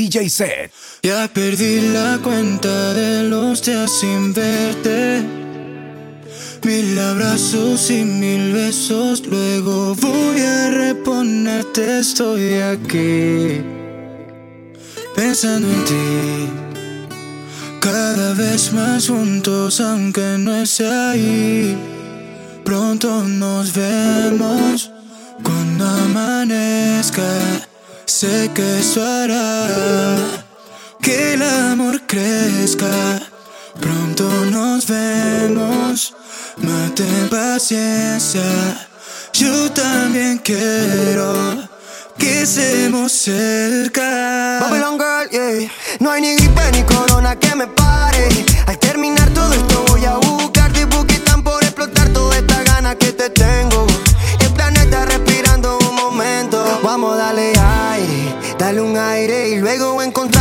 DJ Set. Ya perdí la cuenta de los días sin verte. Mil abrazos y mil besos, luego voy a reponerte. Estoy aquí pensando en ti. Cada vez más juntos, aunque no esté ahí. Pronto nos vemos cuando amanezca. Sé que eso hará que el amor crezca. Pronto nos vemos, mate paciencia. Yo también quiero que estemos cerca. Babylon Girl, yeah. No hay ni gripe ni corona que me pare. Al terminar todo esto dale un aire y luego encontrando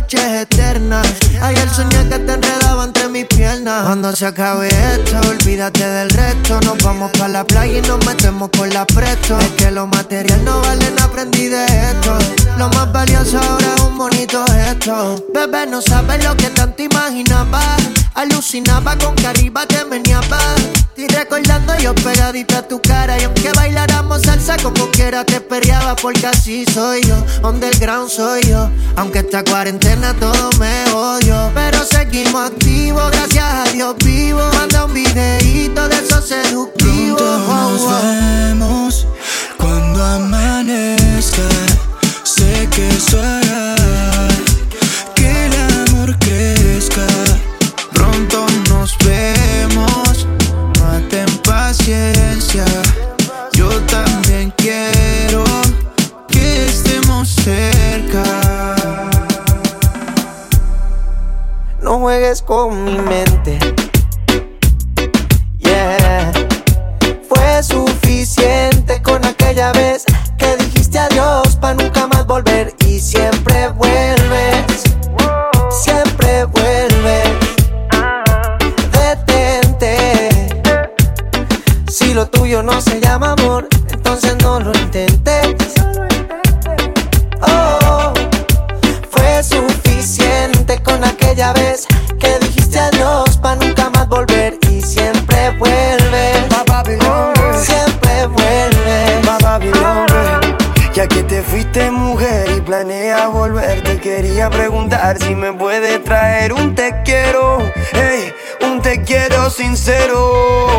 noches eternas. Ayer soñé que te Cuando se acabe esto, olvídate del resto. Nos vamos para la playa y nos metemos con la presto. Es que lo material no vale, nada, aprendí de esto. Lo más valioso ahora es un bonito gesto. Bebé, no sabes lo que tanto imaginaba. Alucinaba con que arriba te meneaba. Y recordando yo pegadita a tu cara. Y aunque bailáramos salsa como quiera te perreaba. Porque así soy yo, underground soy yo. Aunque esta cuarentena todo me odio. Si lo tuyo no se llama amor, entonces no lo intentes. Oh, fue suficiente con aquella vez que dijiste adiós para nunca más volver y siempre vuelve. Siempre vuelve. Ya que te fuiste mujer y planeas volver, te quería preguntar si me puedes traer un te quiero, hey, un te quiero sincero.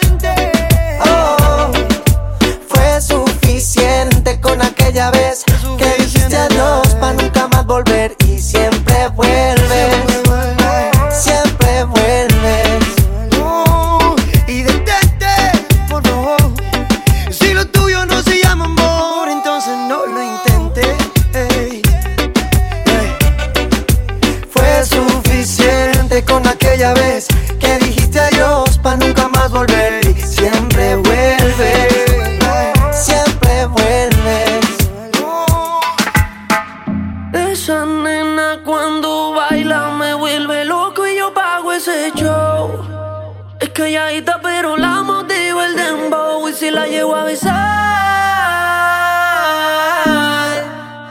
Aquella vez que dijiste adiós para nunca más volver show. Es calladita pero la motivo el dembow y si la llevo a besar.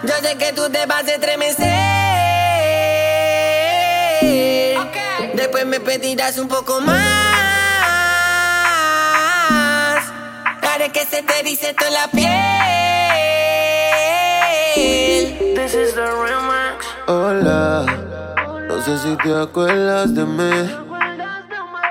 Yo sé que tú te vas a estremecer. Después me pedirás un poco más. Haré que se te dice toda la piel. This is the remix. Hola, no sé si te acuerdas de mí.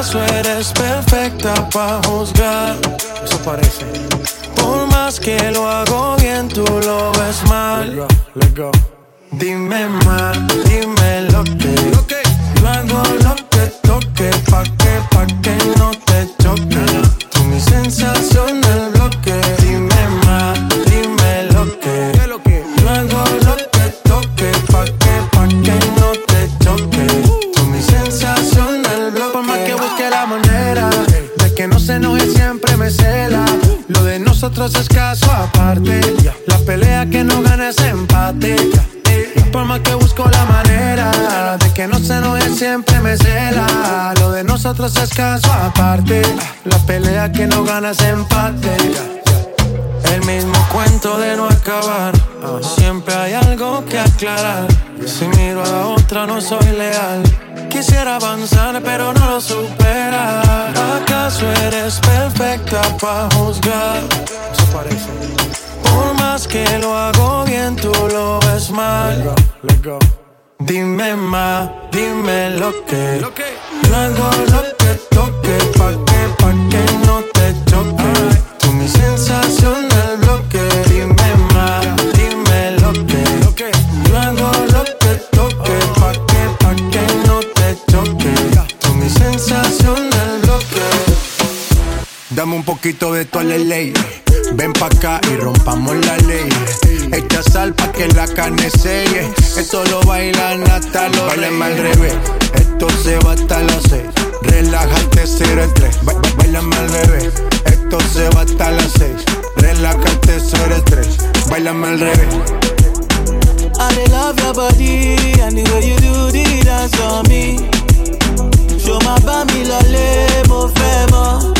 ¿Acaso eres perfecta para juzgar? Eso parece. Por más que lo hago bien, tú lo ves mal. Dime más, dime lo que. Yo hago lo que toque, pa' que, pa' que no te de nosotros es caso aparte. La pelea que no gana es empate. Por más que busco la manera de que no se enoje, siempre me cela. Lo de nosotros es caso aparte. La pelea que no gana es empate. El mismo cuento de no acabar. Siempre hay algo que aclarar. Si miro a otra, no soy leal. Quisiera avanzar, pero no lo supera. ¿Acaso eres perfecta para juzgar? Por más que lo hago bien, tú lo ves mal. Dime más, dime lo que. Yo hago lo que toque, pa' que, pa' que no te choque. Tú mi sensación del bloque. Dime más, dime lo que. Yo hago lo que toque, pa' que, pa' que no te choque. Tú mi sensación del bloque. Dame un poquito de tu ley. Ven pa' acá y rompamos la ley. Echa sal pa' que la carne selle. Esto lo bailan hasta los Báilame al revés. Esto se va hasta las seis. Relájate, cero estrés. Ba- ba- Báilame al revés. Esto se va hasta las seis. Relájate, cero estrés. Báilame al revés. I love your body and the way you do the dance on me. Show my bami lole, mo fẹ́ mọ̀.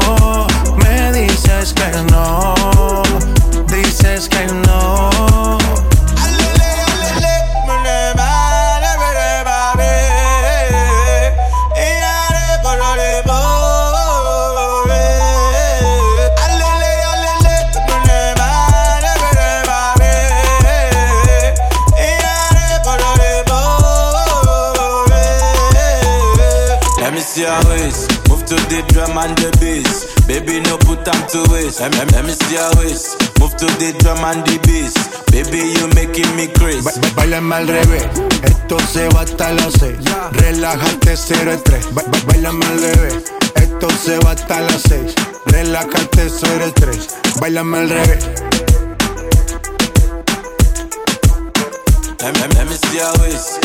to the drum and the bass. Baby, no put time to waste. Let, me see Baby, you making me crazy. Ba bailame al revés. Esto se va hasta las 6. Relájate 0 3. Ba bailame al revés. Esto se va hasta las 6. Relájate 0 3. Bailame al revés. Let, let, let me see your waist.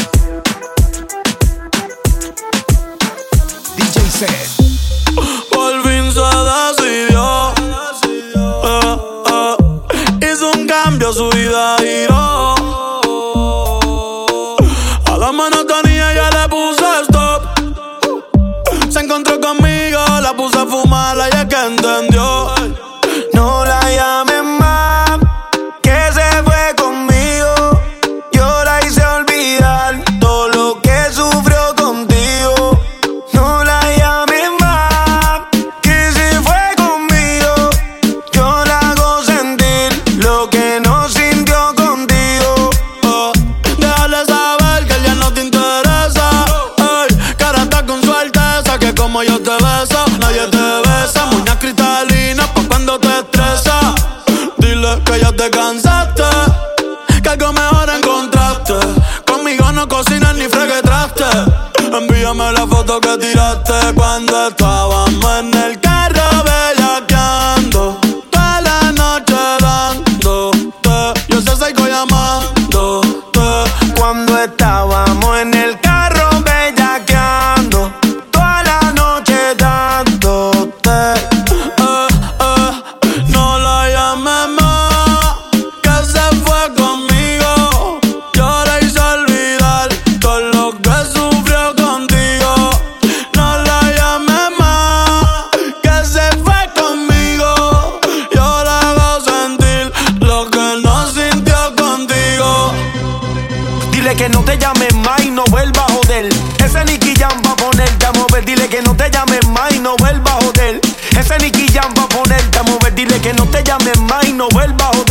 DJ said. Por fin se eh, eh. Hizo un cambio, su vida giró. estábamos en el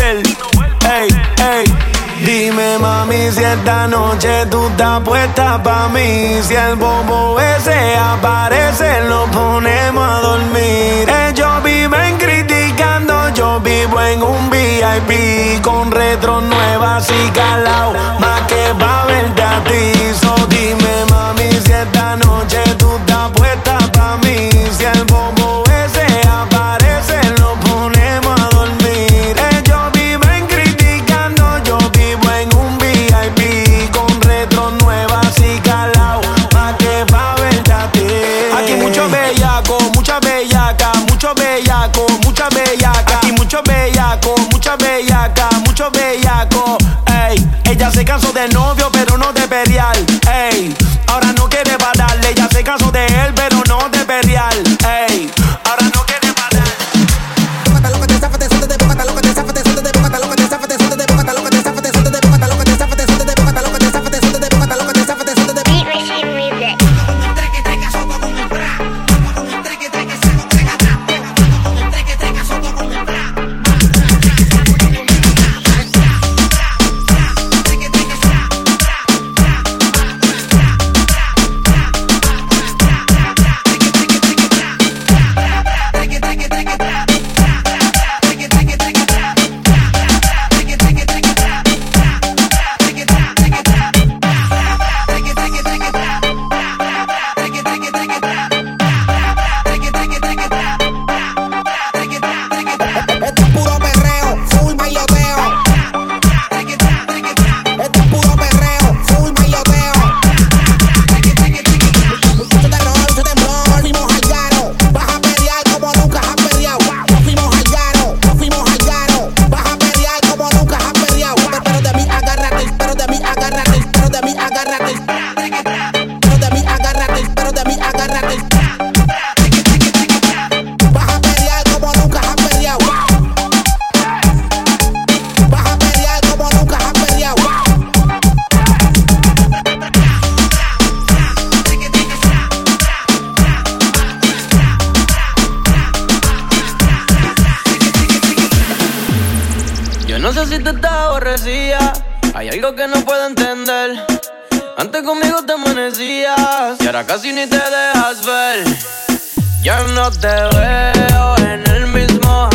Ey, ey. Dime mami si esta noche tú estás puesta pa' mí. Si el bobo ese aparece lo ponemos a dormir. Ellos viven criticando, yo vivo en un VIP Con retro nuevas y calao, más que pa' verte a ti. So dime mami si esta noche areia, Hay algo que no puedo entender. Antes conmigo te amanecías y ahora casi ni te dejas ver. Ya no te veo en el mismo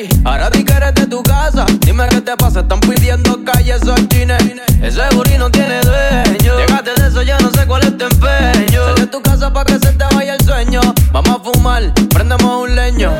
Ey, ahora di que eres de tu casa. Dime qué te pasa, están pidiendo calle esos chines. Ese booty no tiene dueño. Llegaste de eso, ya no sé cuál es tu empeño. Sal de tu casa para que se te vaya el sueño. Vamos a fumar, prendemos un leño.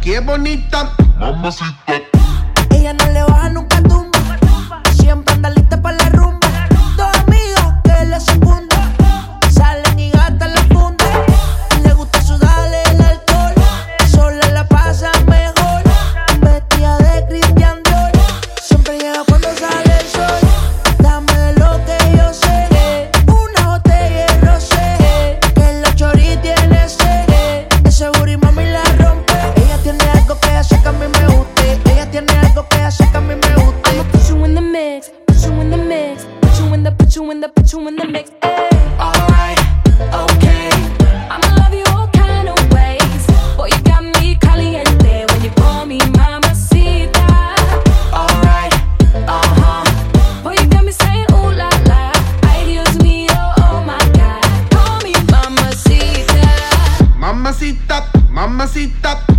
qué bonita. Mamacita. Ella no le va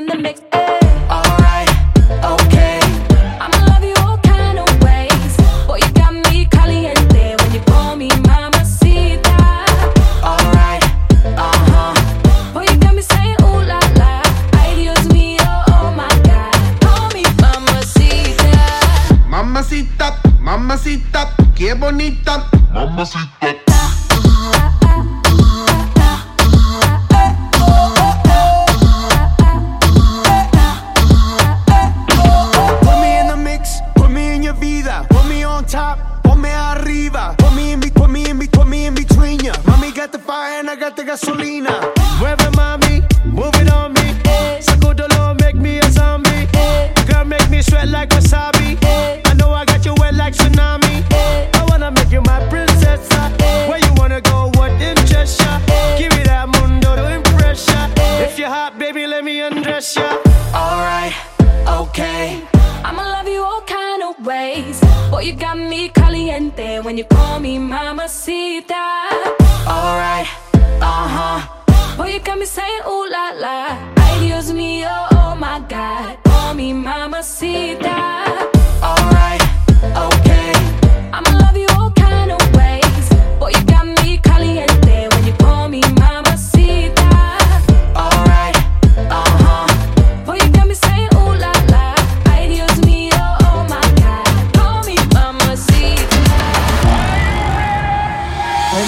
in the middle.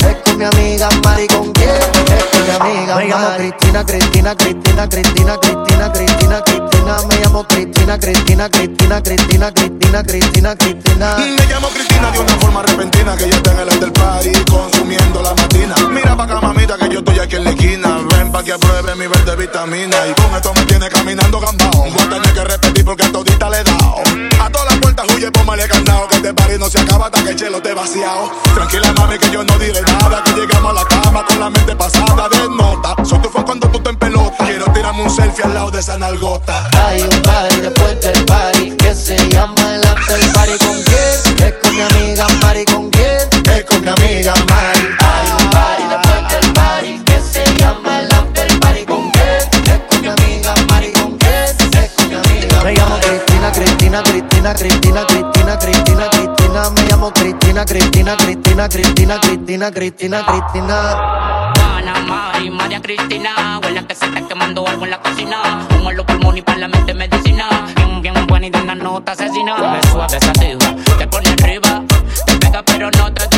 Es con mi amiga Mari. ¿Con quién? Es con mi amiga Me llamo Cristina, Cristina, Cristina, Cristina, Cristina, Cristina, Cristina. Me llamo Cristina, Cristina, Cristina, Cristina, Cristina, Cristina, Cristina. Me llamo Cristina de una forma repentina Que yo esté en el after party consumiendo la matina Mira pa' acá mamita que yo estoy aquí en la esquina Ven pa' que apruebe mi verde vitamina Y con esto me tiene caminando gambao Voy a tener que repetir porque a todita le he dado A todas las puertas huye, póngale candado Que este party no se acaba hasta que el chelo esté vaciado Tranquila mami que yo no diré nada Que llegamos a la cama con la mente pasada de nota Soy tu fan cuando tú te en pelota Quiero tirarme un selfie al lado de esa nalgota Hay un party después del party que se llama el after party. ¿Con quién? Es con mi amiga Mari. ¿Con quién? Es con mi amiga Mari. Hay un party después del party que se llama el after party. ¿Con quién? Es con mi amiga Mari. ¿Con quién? Es con mi amiga Me llamo Cristina, Cristina, Cristina, Cristina, Cristina, Cristina, Cristina. Me llamo Cristina, Cristina, Cristina, Cristina, Cristina, Cristina, Cristina. Ana Mari, María Cristina, huele que se está quemando algo en la cocina. Un olor pulmón y para la mente medicina. Bien, bien buena y de una nota asesina. Me suave sativa, te pone arriba. Te pega pero no te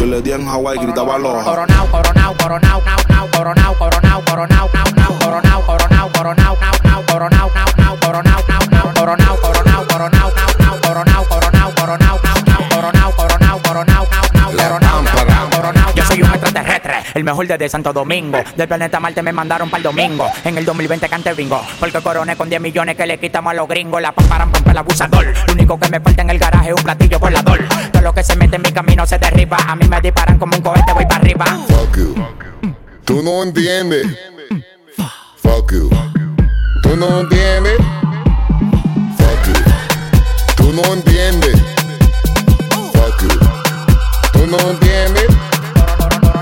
Yo le di en Hawaii, gritaba aloha. Coronao, coronao, coronao, nao, nao, coronao, coronao, coronao, nao, nao, coronao, coronao, coronao, nao, nao, coronao, nao, nao, coronao, nao, nao, coronao, coronao, coronao, nao, nao, coronao, coronao, coronao, nao, nao, coronao, coronao, coronao, nao, nao, coronao, nao, nao, coronao. Yo soy un extraterrestre, el mejor desde Santo Domingo. Del planeta Marte me mandaron para el domingo. En el 2020 cante bingo. Porque coroné con 10 millones que le quitamos a los gringos. La pamparan para el abusador. Lo único que me falta en el garaje es un platillo volador. Todo lo que se mete en mi camino se derriba. A mí me disparan como un cohete, voy para arriba. Fuck you. Tú no entiendes. Fuck you. Tú no entiendes. Fuck you. Tú no entiendes. Fuck you. Tú no entiendes.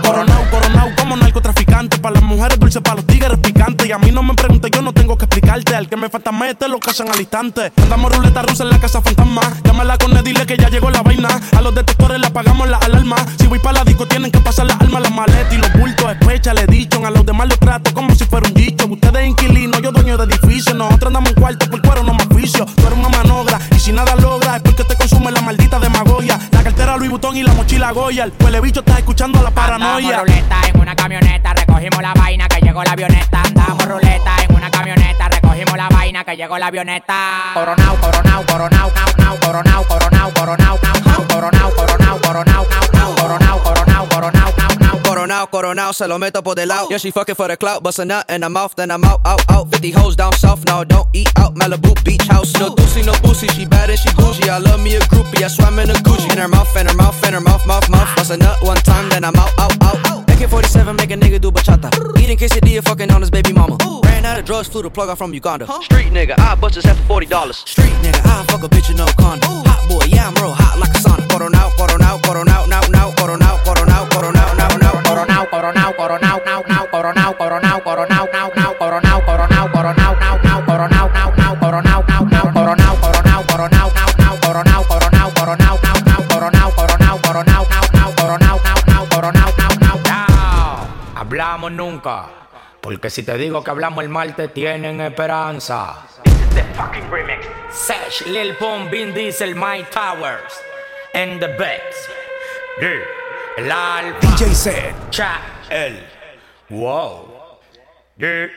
Coronao, coronao como narcotraficante. Para las mujeres dulces, para los tigres picantes. Y a mí no me preguntes, yo no tengo que explicarte. Al que me falta mete, lo cachan al instante. Andamos ruleta rusa en la casa fantasma. Llámala con él, dile que ya llegó detectores le apagamos la alarma. Si voy para la disco, tienen que pasar las almas, las maletas y los bultos. Especha, le dicho. A los demás los trato como si fuera un dicho. Ustedes inquilinos, yo dueño de edificio. Nosotros andamos en cuarto por cuero, no me oficio. Tú eres una manogra. Y si nada logra, es porque te consume la maldita demagogia. La cartera Louis Vuitton y la mochila Goya. El huele bicho está escuchando a la paranoia. Andamos ruleta en una camioneta, recogimos la vaina que llegó la avioneta. Andamos ruleta en una camioneta, recogimos la vaina que llegó la avioneta. Coronao, coronao, coronao, nao, nao, coronao, coronao, coronao, nao, nao, coronao, coronao, coronao, nao, nao, coronao, coronao, coronao, nao, nao. Coronao, coronao, se lo meto por del lado. Yeah, she fucking for the clout, bust a nut in her mouth, then I'm out, out, out. 50 hoes down south, no, don't eat out. Malibu beach house, no doozy, no boozy. She bad and she bougie. I love me a groupie, I swam in a Gucci. In her mouth, in her mouth, in her mouth, mouth, mouth. Bust a nut one time, then I'm out, out, out. AK-47 make a nigga do bachata. Eating quesadilla, fucking on his baby mama. Ran out of drugs, flew the plug out from Uganda. Street nigga, I bust his head for forty dollars. Street nigga, I fuck a bitch in no condo. Hot boy, yeah I'm real hot like a sauna. Coronao, coronao, coronao, now, now, coronao, coronao, coronao, now, now. Coronao, coronao, coronao, nao, nao, coronao, coronao, coronao, nao, nao, coronao, coronao, coronao, nao, nao, coronao, nao, nao, coronao, nao, nao, coronao, coronao, coronao, nao, nao, coronao, coronao, coronao, nao, nao, coronao, coronao, coronao, nao, nao, coronao, nao, nao, coronao, nao, nao, nao. Hablamos nunca, porque si te digo que hablamos el martes tienen esperanza. The fucking remix. Sesh, Lil Pump, Vin Diesel, Mike Towers, and the Beats. Yeah. El Alfa. DJ Set. Cha, el. Wow. Yeah.